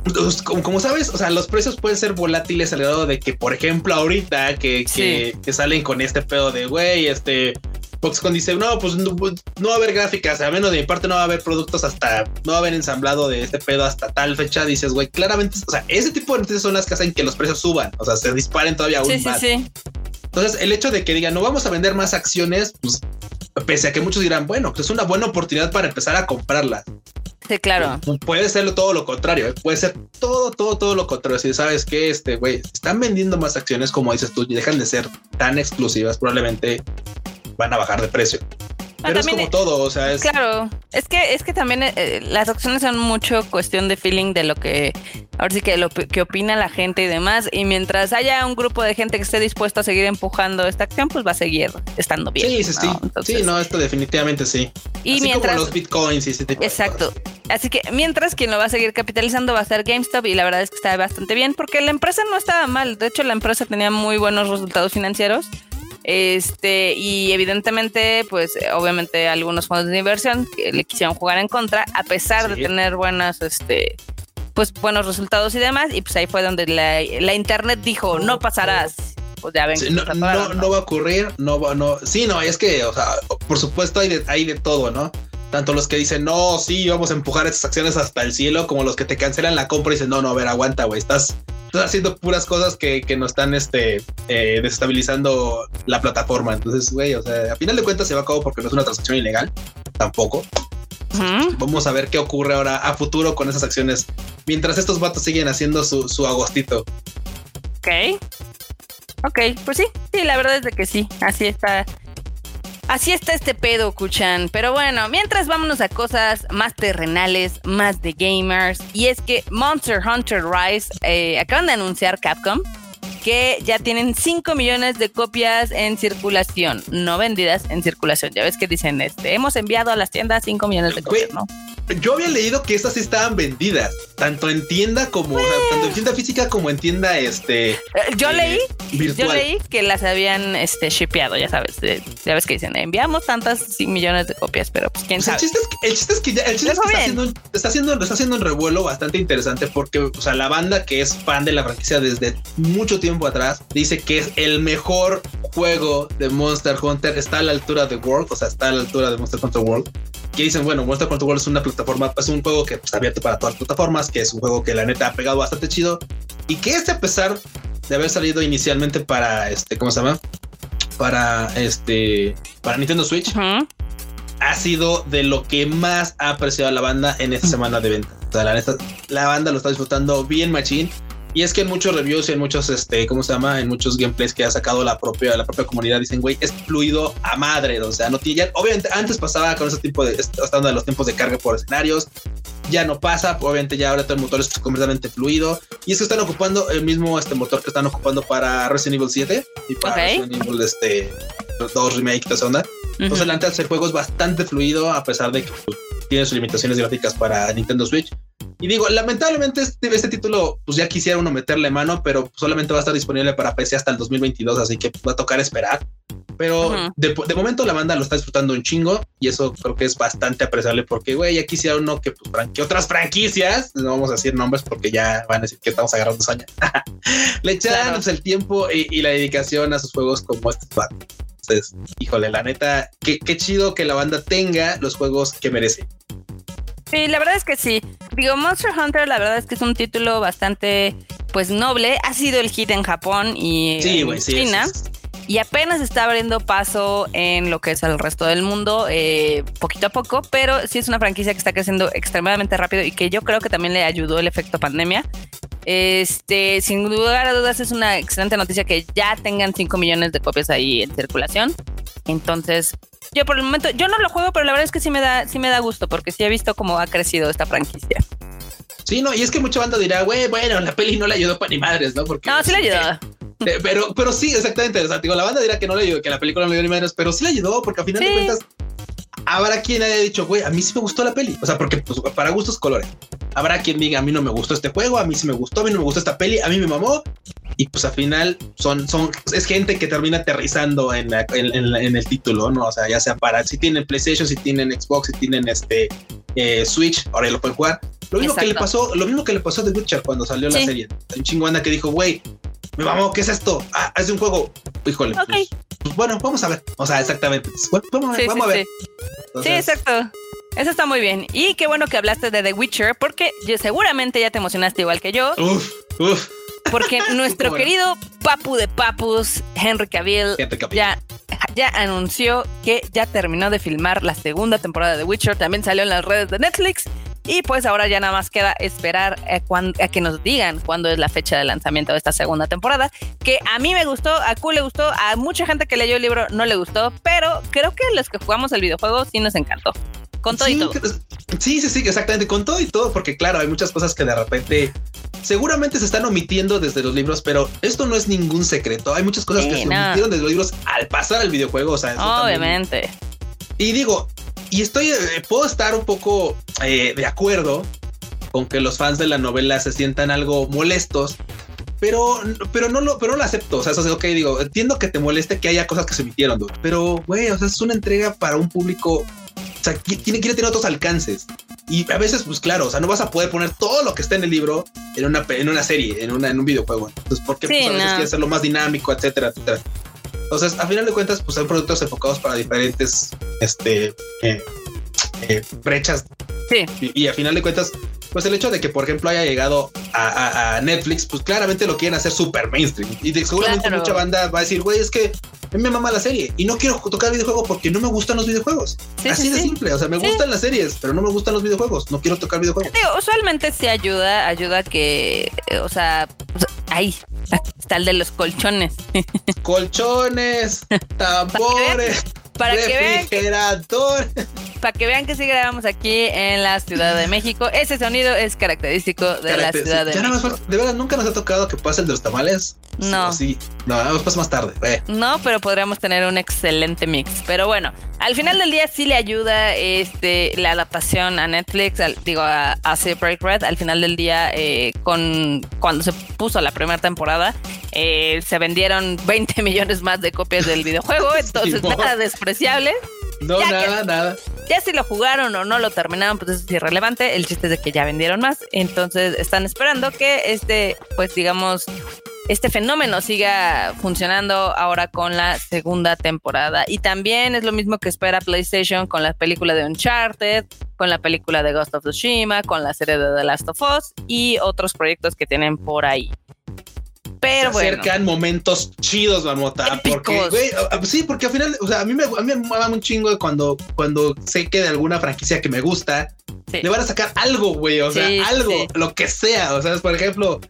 pues, como, sabes, o sea, los precios pueden ser volátiles al grado de que, por ejemplo, ahorita que, que, salen con este pedo de güey, este Foxconn dice, no, pues no, va a haber gráficas, a menos de mi parte no va a haber productos hasta, no va a haber ensamblado de este pedo hasta tal fecha. Dices, güey, claramente, o sea, ese tipo de noticias son las que hacen que los precios suban, o sea, se disparen todavía aún más. Entonces, el hecho de que digan, no vamos a vender más acciones, pues, pese a que muchos dirán, bueno, pues es una buena oportunidad para empezar a comprarlas. Claro. Puede ser todo lo contrario, ¿eh? puede ser todo, todo, todo lo contrario. Si sabes que este, güey, están vendiendo más acciones, como dices tú, y dejan de ser tan exclusivas, probablemente van a bajar de precio. Ah, es como todo, o sea, es... Claro, es que, es que también eh, las opciones son mucho cuestión de feeling de lo que, ahora sí que lo que opina la gente y demás, y mientras haya un grupo de gente que esté dispuesto a seguir empujando esta acción, pues va a seguir estando bien. Sí, sí, sí. sí, no, esto definitivamente sí. Y mientras... Como los bitcoins y ese tipo Exacto. Así que mientras quien lo va a seguir capitalizando va a ser GameStop y la verdad es que está bastante bien porque la empresa no estaba mal. De hecho, la empresa tenía muy buenos resultados financieros Este, y evidentemente, pues obviamente algunos fondos de inversión le quisieron jugar en contra, a pesar de tener buenas, este, pues buenos resultados y demás. Y pues ahí fue donde la, internet dijo, no pasarás. Pues ya ven no, no, va a ocurrir, no va, no. Sí, no, es que, o sea, por supuesto hay de, hay de todo, ¿no? Tanto los que dicen, no, sí, vamos a empujar estas acciones hasta el cielo, como los que te cancelan la compra y dicen, no, no, a ver, aguanta, güey, estás, estás haciendo puras cosas que, que nos están este, eh, desestabilizando la plataforma. Entonces, güey, o sea, a final de cuentas se va a cabo porque no es una transacción ilegal, tampoco. Vamos a ver qué ocurre ahora a futuro con esas acciones, mientras estos vatos siguen haciendo su, su agostito. Ok. Ok, pues sí, sí, la verdad es de que sí, así está Así está este pedo, Kuchan. Pero bueno, mientras vámonos a cosas más terrenales, más de gamers. Y es que Monster Hunter Rise eh, acaban de anunciar Capcom que ya tienen 5 millones de copias en circulación, no vendidas en circulación. Ya ves que dicen, este, hemos enviado a las tiendas 5 millones de copias, ¿no? Yo había leído que estas sí estaban vendidas, tanto en tienda como, tanto en tienda física como en tienda, este. Eh, yo eh, leí, yo leí que las habían, este, shipeado, ya sabes, ya ves que dicen, enviamos tantas millones de copias, pero pues quién sabe. El chiste es que, el chiste es que, ya, el chiste es que está, haciendo, está, haciendo, está haciendo un revuelo bastante interesante porque, o sea, la banda que es fan de la franquicia desde mucho tiempo atrás dice que es el mejor juego de Monster Hunter, está a la altura de World, o sea, está a la altura de Monster Hunter World. Que dicen, bueno, Monster Hunter World es una plataforma, es un juego que está abierto para todas las plataformas, que es un juego que la neta ha pegado bastante chido. Y que este a pesar de haber salido inicialmente para este, ¿cómo se llama? Para este, para Nintendo Switch, ha sido de lo que más ha apreciado la banda en esta semana de venta. O sea, la neta, la banda lo está disfrutando bien machín y es que en muchos reviews y en muchos, este, ¿cómo se llama? En muchos gameplays que ha sacado la propia, la propia comunidad dicen, güey, es fluido a madre. O sea, no tiene, obviamente antes pasaba con ese tipo de, estando de los tiempos de carga por escenarios. Ya no pasa, obviamente ya ahora todo el motor es completamente fluido. Y es que están ocupando el mismo este motor que están ocupando para Resident Evil 7 y para Resident Evil este, 2 Remake, de onda. Entonces, antes el juego es bastante fluido, a pesar de que pues, tiene sus limitaciones gráficas para Nintendo Switch. Y digo, lamentablemente este, este, título, pues ya quisiera uno meterle mano, pero solamente va a estar disponible para PC hasta el 2022, así que va a tocar esperar. Pero de, momento la banda lo está disfrutando un chingo y eso creo que es bastante apreciable porque, güey, ya quisiera uno que, pues, que otras franquicias, no vamos a decir nombres porque ya van a decir que estamos agarrando años, le echaran pues, el tiempo y, la dedicación a sus juegos como este Entonces, híjole, la neta, qué, qué chido que la banda tenga los juegos que merece. Sí, la verdad es que sí. Digo, Monster Hunter, la verdad es que es un título bastante, pues, noble. Ha sido el hit en Japón y en China. Y apenas está abriendo paso en lo que es el resto del mundo, eh, poquito a poco, pero sí es una franquicia que está creciendo extremadamente rápido y que yo creo que también le ayudó el efecto pandemia. Este, sin lugar a dudas, es una excelente noticia que ya tengan 5 millones de copias ahí en circulación. Entonces, yo por el momento, yo no lo juego, pero la verdad es que sí me da, sí me da gusto, porque sí he visto cómo ha crecido esta franquicia. Sí, no, y es que mucha banda dirá, güey, bueno, la peli no le ayudó para ni madres, ¿no? Porque, no, sí le ayudó. Pero, pero sí, exactamente. O sea, digo, la banda dirá que no le ayudó, que la película no le ayudó ni madres, pero sí le ayudó, porque al final de cuentas, habrá quien haya dicho, güey, a mí sí me gustó la peli. O sea, porque pues, para gustos colores. Habrá quien diga, a mí no me gustó este juego, a mí sí me gustó, a mí no me gustó esta peli, a mí me mamó. Y pues al final son, son, es gente que termina aterrizando en, en, el título, ¿no? O sea, ya sea para, si tienen PlayStation, si tienen Xbox, si tienen este eh, Switch, ahora ya lo pueden jugar. Lo mismo que le pasó, lo mismo que le pasó a The Witcher cuando salió la serie. Un chingona que dijo, güey, me mamó, ¿qué es esto? Ah, es un juego. Híjole. Pues, pues, bueno, vamos a ver. O sea, exactamente. vamos, a ver. Sí, exacto. Eso está muy bien. Y qué bueno que hablaste de The Witcher, porque seguramente ya te emocionaste igual que yo. Uf, uf. Porque nuestro querido papu de papus, Henry Cavill, Ya, ya anunció que ya terminó de filmar la segunda temporada de The Witcher. También salió en las redes de Netflix. Y pues ahora ya nada más queda esperar a, que nos digan cuándo es la fecha de lanzamiento de esta segunda temporada. Que a mí me gustó, a Q le gustó, a mucha gente que leyó el libro no le gustó, pero creo que los que jugamos el videojuego sí nos encantó. Con todo sí, y todo. Sí, sí, sí, exactamente, con todo y todo, porque claro, hay muchas cosas que de repente seguramente se están omitiendo desde los libros, pero esto no es ningún secreto. Hay muchas cosas que se omitieron desde los libros al pasar al videojuego. O sea, obviamente. Y digo, y estoy, eh, puedo estar un poco eh, de acuerdo con que los fans de la novela se sientan algo molestos pero, pero no lo, pero lo acepto. O sea, eso es ok, digo, entiendo que te moleste que haya cosas que se emitieron, pero güey, o sea, es una entrega para un público. O sea, tiene, quiere tener otros alcances. Y a veces, pues claro, o sea, no vas a poder poner todo lo que está en el libro en una, en una serie, en, una, en un videojuego. Entonces, porque pues, a veces quieres hacerlo más dinámico, etcétera, etcétera. Entonces, a final de cuentas, pues son productos enfocados para diferentes este, eh, eh, brechas. Sí. Y, y, a final de cuentas, pues el hecho de que, por ejemplo, haya llegado a, a, Netflix, pues claramente lo quieren hacer súper mainstream. Y de, seguramente mucha banda va a decir, güey, es que a mí me mama la serie y no quiero tocar videojuego porque no me gustan los videojuegos. Así de simple. O sea, me gustan las series, pero no me gustan los videojuegos. No quiero tocar videojuegos. Digo, usualmente sí ayuda, ayuda que, eh, o sea, ahí está el de los colchones. Colchones, tambores para que vean para que vean que sí grabamos aquí en la Ciudad de México. Ese sonido es característico de la Ciudad de México. de verdad, nunca nos ha tocado que pase el de los tamales. No. Sí, no, pasa más tarde. No, pero podríamos tener un excelente mix. Pero bueno, al final del día sí le ayuda este la adaptación a Netflix, digo, a, a Break Red. Al final del día, eh, con cuando se puso la primera temporada, eh, se vendieron 20 millones más de copias del videojuego. Entonces, nada despreciable. No, nada, nada. Ya si lo jugaron o no lo terminaron, pues eso es irrelevante. El chiste es de que ya vendieron más. Entonces están esperando que este, pues digamos, este fenómeno siga funcionando ahora con la segunda temporada. Y también es lo mismo que espera PlayStation con la película de Uncharted, con la película de Ghost of Tsushima, con la serie de The Last of Us y otros proyectos que tienen por ahí. Pero se acercan momentos chidos, Marmota. Porque, güey, sí, porque al final, o sea, a mí me, a mí me da un chingo cuando, cuando sé que de alguna franquicia que me gusta, le van a sacar algo, güey, o sea, algo, lo que sea. O sea, por ejemplo,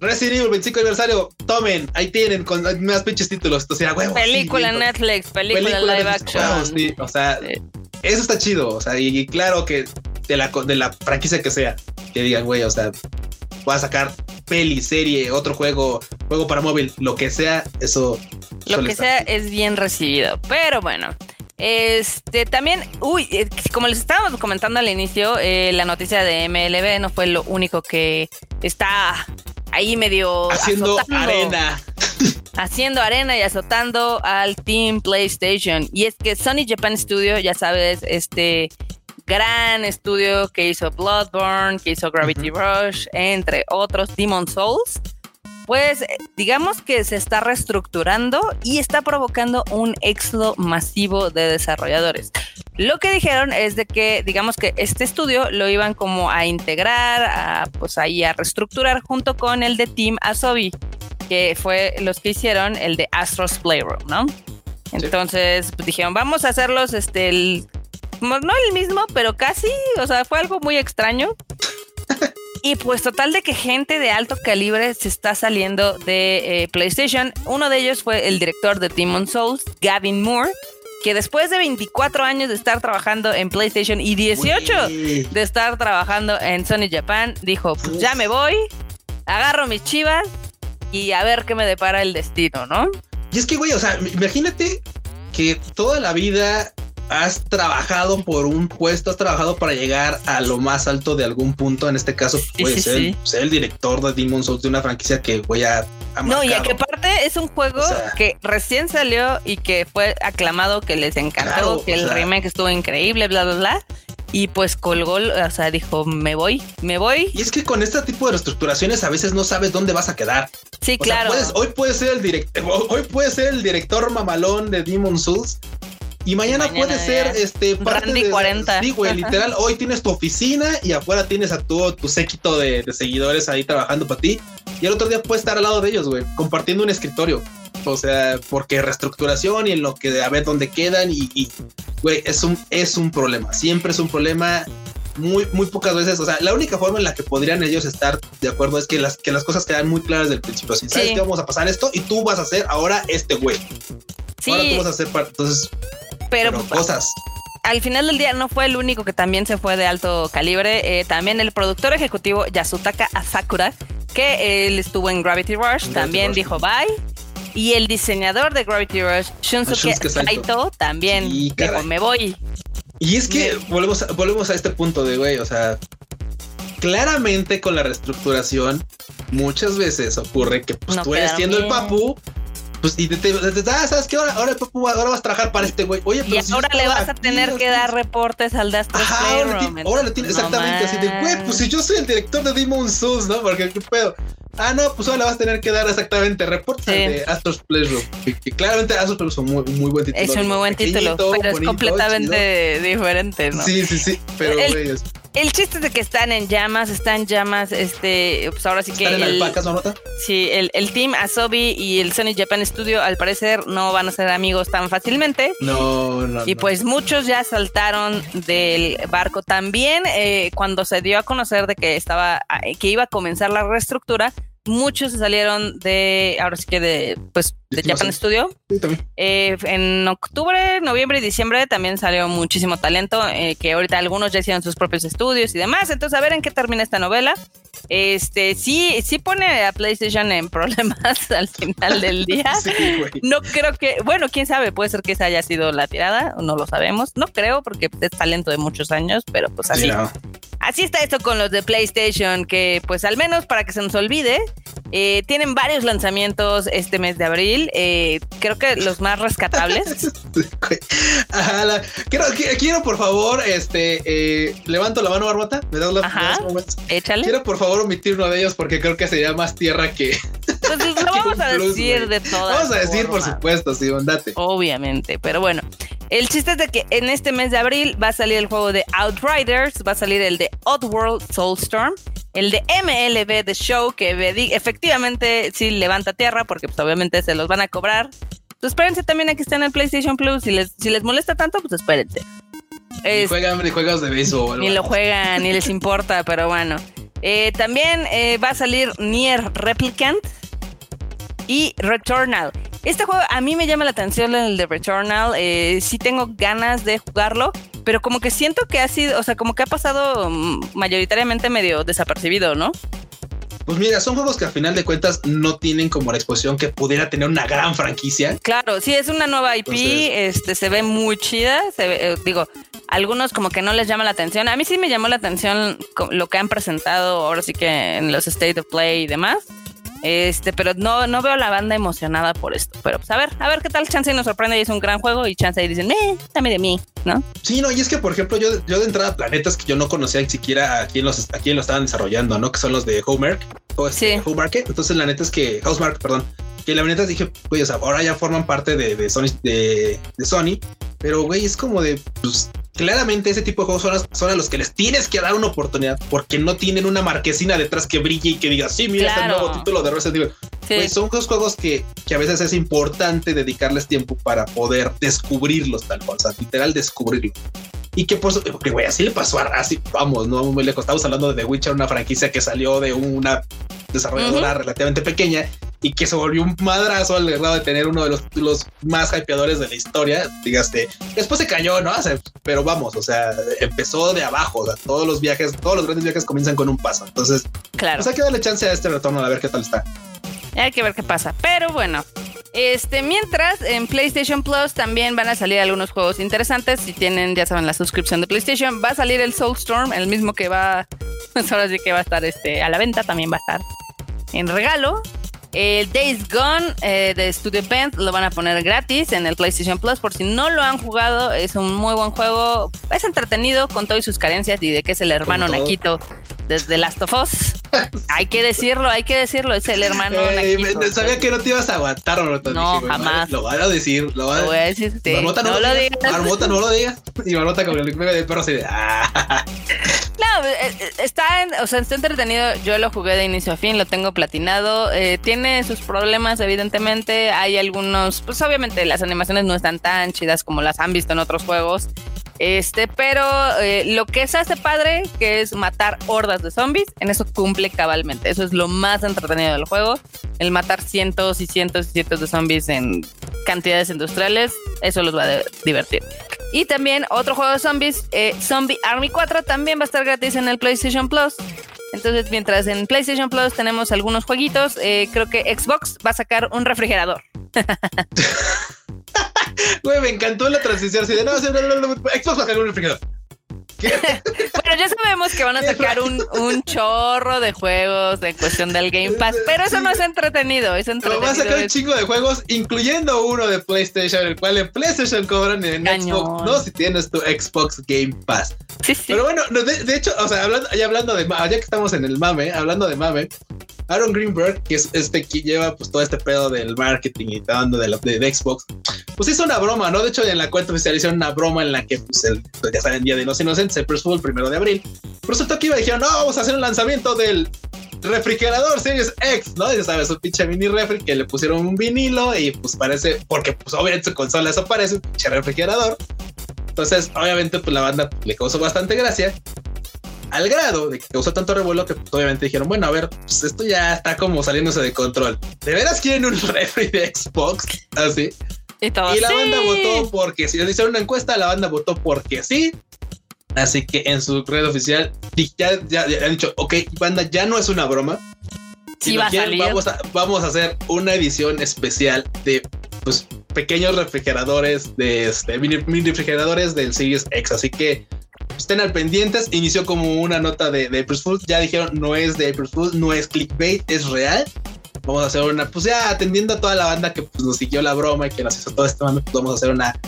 Resident Evil 25 aniversario, tomen, ahí tienen con más pinches títulos. O sea, película en Netflix, película, live action. o sea, eso está chido. O sea, y, claro que de la, de la franquicia que sea, que digan, güey, o sea, va a sacar peli, serie, otro juego, juego para móvil, lo que sea, eso. Lo que sea es bien recibido. Pero bueno. Este también, uy, eh, como les estábamos comentando al inicio, eh, la noticia de MLB no fue lo único que está ahí medio haciendo arena. Haciendo arena y azotando al Team PlayStation. Y es que Sony Japan Studio, ya sabes, este gran estudio que hizo Bloodborne, que hizo Gravity Rush, entre otros, Demon Souls, pues digamos que se está reestructurando y está provocando un éxodo masivo de desarrolladores. Lo que dijeron es de que, digamos que este estudio lo iban como a integrar, a, pues ahí a reestructurar junto con el de Team Asobi, que fue los que hicieron el de Astro's Playroom, ¿no? Entonces pues, dijeron, vamos a hacerlos este, el, no el mismo, pero casi, o sea, fue algo muy extraño. Y pues total de que gente de alto calibre se está saliendo de eh, PlayStation. Uno de ellos fue el director de Demon Souls, Gavin Moore, que después de 24 años de estar trabajando en PlayStation y 18 de estar trabajando en Sony Japan, dijo, pues ya me voy, agarro mis chivas y a ver qué me depara el destino, ¿no? Y es que, güey, o sea, imagínate que toda la vida has trabajado por un puesto, has trabajado para llegar a lo más alto de algún punto. En este caso, puede ser, el director de Demon Souls de una franquicia que voy a. no, y a que aparte es un juego que recién salió y que fue aclamado, que les encantó, que el remake estuvo increíble, bla, bla, bla. Y pues colgó, o sea, dijo, me voy, me voy. Y es que con este tipo de reestructuraciones a veces no sabes dónde vas a quedar. Sí, claro. hoy puede ser el director, hoy puede ser el director mamalón de Demon Souls y mañana, puede ser este parte de 40. Sí, güey, literal, hoy tienes tu oficina y afuera tienes a tu, tu séquito de, seguidores ahí trabajando para ti. Y el otro día puedes estar al lado de ellos, güey, compartiendo un escritorio. O sea, porque reestructuración y en lo que a ver dónde quedan y, güey, es un, es un problema. Siempre es un problema muy, muy pocas veces. O sea, la única forma en la que podrían ellos estar de acuerdo es que las, que las cosas quedan muy claras del principio. Si sabes que vamos a pasar esto y tú vas a hacer ahora este güey. Sí. Ahora tú vas a hacer Entonces, pero, pues, cosas. Al final del día no fue el único que también se fue de alto calibre. Eh, también el productor ejecutivo Yasutaka Asakura, que él estuvo en Gravity Rush, también dijo bye. Y el diseñador de Gravity Rush, Shunsuke, Saito, también dijo me voy. Y es que volvemos a, volvemos a este punto de güey, o sea, claramente con la reestructuración muchas veces ocurre que pues, tú eres siendo el papu pues y te, te, ah, ¿sabes qué? Ahora, ahora, ahora vas a trabajar para este güey. Oye, pero y ahora le vas a tener que dar reportes al Dastro Playroom. Ahora, le tienes exactamente así de, güey, pues si yo soy el director de Demon Souls, ¿no? Porque qué pedo. Ah, no, pues ahora le vas a tener que dar exactamente reportes de Astro's Playroom. Que, que, claramente Astro's Playroom es un muy, muy buen título. Es un muy buen título, pero es completamente diferente, ¿no? Sí, sí, sí. Pero, güey, es el chiste es de que están en llamas, están en llamas, este, pues ahora sí que... ¿Están el, en ¿no, Sí, el, el team Asobi y el Sony Japan Studio al parecer no van a ser amigos tan fácilmente. No, no. Y pues muchos ya saltaron del barco también eh, cuando se dio a conocer de que estaba, que iba a comenzar la reestructura muchos se salieron de, ahora sí que de, pues, de Japan Studio. Sí. Eh, en octubre, noviembre y diciembre también salió muchísimo talento, eh, que ahorita algunos ya hicieron sus propios estudios y demás. Entonces, a ver en qué termina esta novela. Este, sí, sí pone a PlayStation en problemas al final del día. no creo que, bueno, quién sabe, puede ser que esa haya sido la tirada, no lo sabemos. No creo, porque es talento de muchos años, pero pues así. Así está esto con los de PlayStation, que pues al menos para que se nos olvide, eh, tienen varios lanzamientos este mes de abril. Eh, creo que los más rescatables. quiero, quiero, por favor, este, eh, levanto la mano, Barbota. ¿Me das la Ajá, Échale. Quiero por favor omitir uno de ellos porque creo que sería más tierra que. Pues lo vamos a decir de todas. Vamos a decir, por supuesto, sí, date. Obviamente, pero bueno. El chiste es de que en este mes de abril va a salir el juego de Outriders, va a salir el de Oddworld Soulstorm, el de MLB The Show, que efectivamente sí levanta tierra, porque pues obviamente se los van a cobrar. Pues espérense también a que estén en el PlayStation Plus. Si les, si les molesta tanto, pues espérense. Ni juegan ni juegos de béisbol. Ni lo juegan, ni les importa, pero bueno. Eh, también eh, va a salir Nier Replicant y Returnal. Este juego a mí me llama la atención el de Returnal. Eh, sí tengo ganas de jugarlo, pero como que siento que ha sido, o sea, como que ha pasado mm, mayoritariamente medio desapercibido, ¿no? Pues mira, son juegos que al final de cuentas no tienen como la exposición que pudiera tener una gran franquicia. Claro, sí, es una nueva IP, este se ve muy chida, se eh, digo, algunos como que no les llama la atención. A mí sí me llamó la atención lo que han presentado ahora sí que en los State of Play y demás. Este, pero no, no veo a la banda emocionada por esto. Pero pues a ver, a ver qué tal Chance nos sorprende y es un gran juego y Chance y dicen, eh, dame de mí, ¿no? Sí, no, y es que por ejemplo, yo, yo de entrada planetas que yo no conocía ni siquiera a quién los a quién lo estaban desarrollando, ¿no? Que son los de Homework o este, sí. Homework. Entonces la neta es que Housemark, perdón, que la neta dije, pues ahora ya forman parte de, de Sony, de, de Sony, pero güey, es como de, pues claramente ese tipo de juegos son, a los que les tienes que dar una oportunidad porque no tienen una marquesina detrás que brille y que diga, sí, mira este nuevo título de Resident Evil. son dos juegos que, que, a veces es importante dedicarles tiempo para poder descubrirlos tal cual, o sea, literal descubrirlo. Y que por porque güey, así le pasó a así, vamos, no muy lejos. Estamos hablando de The Witcher, una franquicia que salió de una desarrolladora relativamente pequeña y que se volvió un madrazo al grado de tener uno de los títulos más hypeadores de la historia. Digaste, después se cayó, ¿no? pero vamos, o sea, empezó de abajo. O sea, todos los viajes, todos los grandes viajes comienzan con un paso. Entonces, claro. Pues hay que darle chance a este retorno a ver qué tal está. Hay que ver qué pasa. Pero bueno, este, mientras en PlayStation Plus también van a salir algunos juegos interesantes. Si tienen, ya saben, la suscripción de PlayStation, va a salir el Soulstorm, el mismo que va, ahora sí que va a estar este, a la venta, también va a estar en regalo. El Days Gone eh, de Studio Band lo van a poner gratis en el PlayStation Plus por si no lo han jugado. Es un muy buen juego. Es entretenido con todas sus carencias y de que es el hermano Naquito desde Last of Us. hay que decirlo, hay que decirlo. Es el hermano Naquito. Sabía que no te ibas a aguantar, No, jamás. Lo van a decir. Lo, van a decir. no, lo digas. Marmota, no lo digas. Y Marmota con el meme del perro se ah. No, eh, eh, está, o sea, está entretenido. Yo lo jugué de inicio a fin, lo tengo platinado. Eh, tiene sus problemas, evidentemente. Hay algunos, pues obviamente las animaciones no están tan chidas como las han visto en otros juegos. Este, pero lo que se hace padre, que es matar hordas de zombies, en eso cumple cabalmente. Eso es lo más entretenido del juego. El matar cientos y cientos y cientos de zombies en cantidades industriales, eso los va a divertir. Y también otro juego de zombies, eh, Zombie Army 4, también va a estar gratis en el PlayStation Plus. Entonces, mientras en PlayStation Plus tenemos algunos jueguitos, eh, creo que Xbox va a sacar un refrigerador. Güey, me encantó la transición. Así de no, Xbox bueno, ya sabemos que van a sacar un, un, chorro de juegos en cuestión del Game Pass, pero eso no es entretenido, es entretenido. van a sacar un chingo de juegos, incluyendo uno de PlayStation, el cual en PlayStation cobran en Xbox, no si tienes tu Xbox Game Pass. Sí, sí. Pero bueno, de, hecho, o sea, hablando, ya hablando de, ya que estamos en el mame, hablando de mame, Aaron Greenberg, que es este que lleva pues todo este pedo del marketing y todo de, de, Xbox, pues hizo una broma, ¿no? De hecho, en la cuenta oficial hicieron una broma en la que, pues, el, pues, ya saben, Día de los Inocentes, el fue el primero de abril. Resultó que iba y dijeron, no, vamos a hacer un lanzamiento del refrigerador Series X, ¿no? Ya sabes, un pinche mini refri que le pusieron un vinilo y pues parece, porque pues obviamente su consola eso parece un pinche refrigerador. Entonces, obviamente, pues la banda le causó bastante gracia al grado de que causó tanto revuelo que pues, obviamente dijeron, bueno, a ver, pues esto ya está como saliéndose de control. ¿De veras quieren un refri de Xbox? Así. Y, la banda votó porque si les hicieron una encuesta, la banda votó porque sí. Así que en su red oficial ya, ya, han dicho, ok, banda, ya no es una broma. Si va a salir. Vamos, a, vamos a hacer una edición especial de pues, pequeños refrigeradores, de este, mini, mini refrigeradores del Series X. Así que estén al pendientes. Inició como una nota de, de April Fools. Ya dijeron, no es de April Fools, no es clickbait, es real. Vamos a hacer una, pues ya atendiendo a toda la banda que pues, nos siguió la broma y que nos hizo todo este mame, pues vamos a hacer una,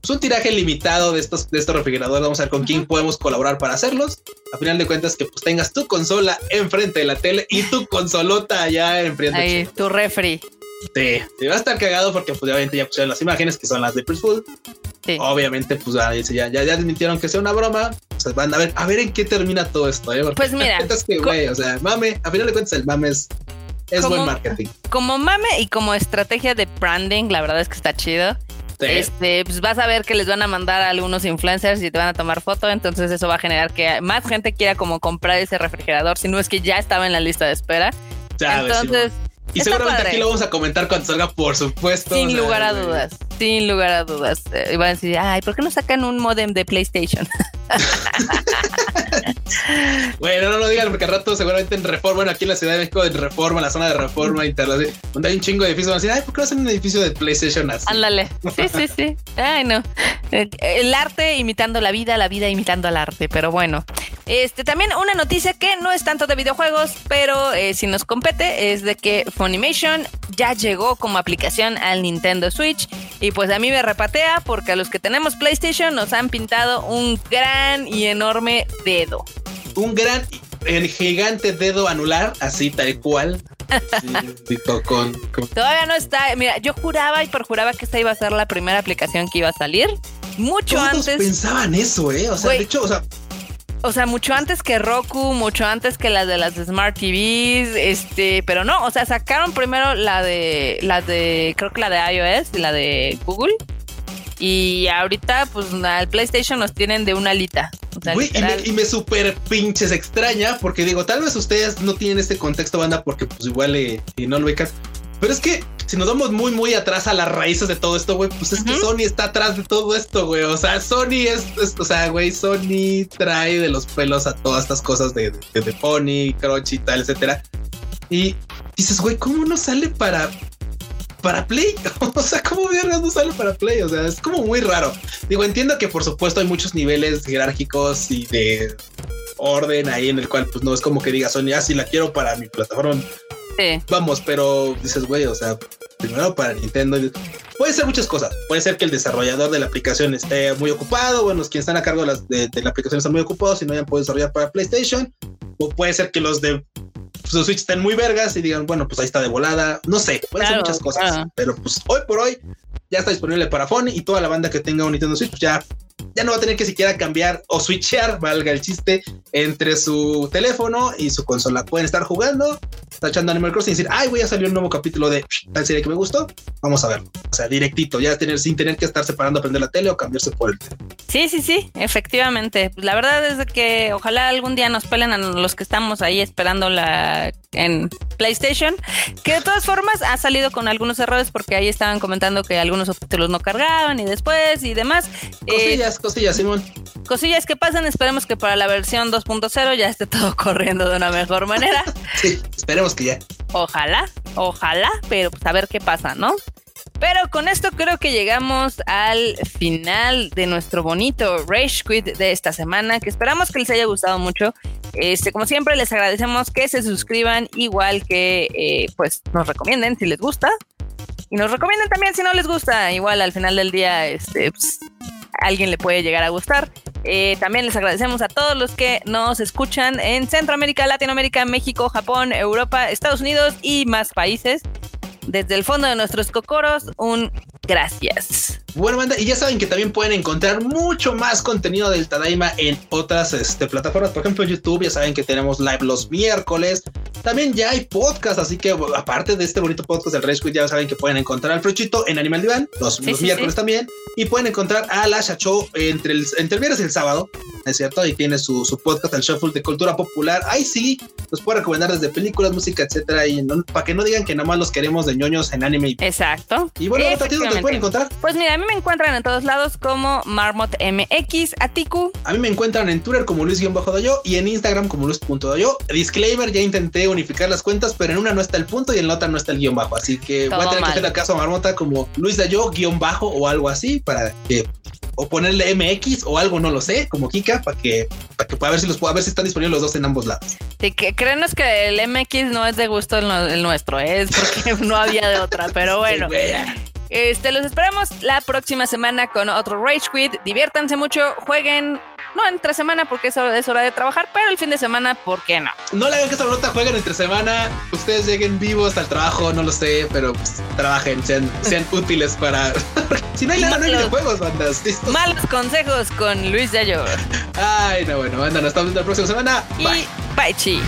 pues un tiraje limitado de estos, de estos refrigeradores. Vamos a ver con quién podemos colaborar para hacerlos. A final de cuentas, que pues tengas tu consola enfrente de la tele y tu consolota allá enfrente. Ahí, tu refri. Sí, te va a estar cagado porque pues obviamente ya pusieron las imágenes que son las de Food. Sí. Obviamente, pues ya, ya, ya admitieron que sea una broma. O sea, van a ver, a ver en qué termina todo esto. ¿eh? pues mira. Que, güey, o sea, mame, a final de cuentas el mame es, es buen marketing. Como mame y como estrategia de branding, la verdad es que está chido. Este, pues vas a ver que les van a mandar a algunos influencers y te van a tomar foto, entonces eso va a generar que más gente quiera como comprar ese refrigerador, si no es que ya estaba en la lista de espera. entonces, y seguramente aquí lo vamos a comentar cuando salga, por supuesto. Sin lugar a dudas, sin lugar a dudas. Eh, iban a decir, ay, ¿por qué no sacan un modem de PlayStation? bueno, no lo digan porque al rato seguramente en Reforma, bueno, aquí en la Ciudad de México, en Reforma, la zona de Reforma, donde hay un chingo de edificios, van a decir, ay, ¿por qué no hacen un edificio de PlayStation así? Ándale, sí, sí, sí. Ay, no. Eh, el arte imitando la vida, la vida imitando al arte, pero bueno. Este, también una noticia que no es tanto de videojuegos, pero eh, si nos compete, es de que Funimation ya llegó como aplicación al Nintendo Switch. Y pues a mí me repatea porque a los que tenemos PlayStation nos han pintado un gran y enorme dedo. Un gran, el gigante dedo anular, así tal cual. Todavía no está. Mira, yo juraba y perjuraba que esta iba a ser la primera aplicación que iba a salir. Mucho Todos antes. pensaban eso, ¿eh? O sea, de hecho, o sea, o sea, mucho antes que Roku, mucho antes que las de las Smart TVs, este, pero no, o sea, sacaron primero la de, la de, creo que la de iOS y la de Google. Y ahorita, pues, al PlayStation nos tienen de una alita. y, me, y me super pinches extraña, porque digo, tal vez ustedes no tienen este contexto, banda, porque pues igual eh, no lo becas. Pero es que si nos vamos muy, muy atrás a las raíces de todo esto, güey, pues es que Sony está atrás de todo esto, güey. O sea, Sony es, o sea, güey, Sony trae de los pelos a todas estas cosas de, de, de Pony, Crotch y tal, etcétera. Y dices, güey, ¿cómo no sale para, para Play. o sea, ¿cómo vergas no sale para Play? O sea, es como muy raro. Digo, entiendo que por supuesto hay muchos niveles jerárquicos y de orden ahí en el cual pues no es como que diga Sony, ah, sí la quiero para mi plataforma. Vamos, pero dices, güey, o sea, primero para Nintendo. Puede ser muchas cosas. Puede ser que el desarrollador de la aplicación esté muy ocupado. Bueno, los quienes están a cargo de, las, de, la aplicación están muy ocupados y no hayan podido desarrollar para PlayStation. O puede ser que los de su Switch estén muy vergas y digan, bueno, pues ahí está de volada. No sé, puede ser muchas cosas. Pero pues hoy por hoy ya está disponible para phone y toda la banda que tenga un Nintendo Switch pues ya ya no va a tener que siquiera cambiar o switchear, valga el chiste, entre su teléfono y su consola. Pueden estar jugando, echando Animal Crossing y decir, ay, voy a salir un nuevo capítulo de tal serie que me gustó. Vamos a verlo. O sea, directito, ya tener, sin tener que estar separando a prender la tele o cambiarse por el teléfono. Sí, sí, sí, efectivamente. La verdad es que ojalá algún día nos pelen a los que estamos ahí esperando la en PlayStation, que de todas formas ha salido con algunos errores porque ahí estaban comentando que algunos subtítulos no cargaban y después y demás. Cosillas, eh, cosillas, Simón. Cosillas que pasan, esperemos que para la versión 2.0 ya esté todo corriendo de una mejor manera. sí, esperemos que ya. Ojalá, ojalá, pero pues a ver qué pasa, ¿no? Pero con esto creo que llegamos al final de nuestro bonito Rage Quit de esta semana, que esperamos que les haya gustado mucho. Este, como siempre, les agradecemos que se suscriban, igual que eh, pues nos recomienden si les gusta. Y nos recomienden también si no les gusta. Igual al final del día, este, pues, alguien le puede llegar a gustar. Eh, también les agradecemos a todos los que nos escuchan en Centroamérica, Latinoamérica, México, Japón, Europa, Estados Unidos y más países. Desde el fondo de nuestros cocoros, un gracias. Bueno, banda, y ya saben que también pueden encontrar mucho más contenido del Tadaima en otras este, plataformas. Por ejemplo, YouTube, ya saben que tenemos live los miércoles. También ya hay podcast, así que aparte de este bonito podcast del Rage Quit, ya saben que pueden encontrar al Frochito en Animal Divan los, miércoles también. Y pueden encontrar a la Shacho entre el, entre el viernes y el sábado, ¿es cierto? Y tiene su, su podcast, el Shuffle de Cultura Popular. Ahí sí, nos puede recomendar desde películas, música, etcétera. Y para que no digan que nada más los queremos de ñoños en anime. Exacto. Y bueno, ¿dónde te pueden encontrar? Pues mira, a mí me encuentran en todos lados como Marmot MX, Atiku. A mí me encuentran en Twitter como Luis-Doyo y en Instagram como Luis.doyo. Disclaimer, ya intenté unificar las cuentas, pero en una no está el punto y en la otra no está el guion bajo. Así que voy a tener que hacer caso a Marmota como Luis Dayo guion bajo o algo así para que o ponerle MX o algo, no lo sé, como Kika, para que, para que pueda ver si los pueda ver si están disponibles los dos en ambos lados. Sí, que créanos que el MX no es de gusto el, nuestro, ¿eh? es porque no había de otra, pero bueno. Este, los esperamos la próxima semana con otro Rage Quit. Diviértanse mucho, jueguen. No entre semana porque es hora, es hora de trabajar, pero el fin de semana, ¿por qué no? No le hagan que esta nota jueguen entre semana. Ustedes lleguen vivos al trabajo, no lo sé, pero pues, trabajen, sean, sean útiles para. si no hay nada, no hay videojuegos, bandas. Malos consejos con Luis Yayo. Ay, no, bueno, banda, nos estamos viendo la próxima semana. Bye. bye, chi.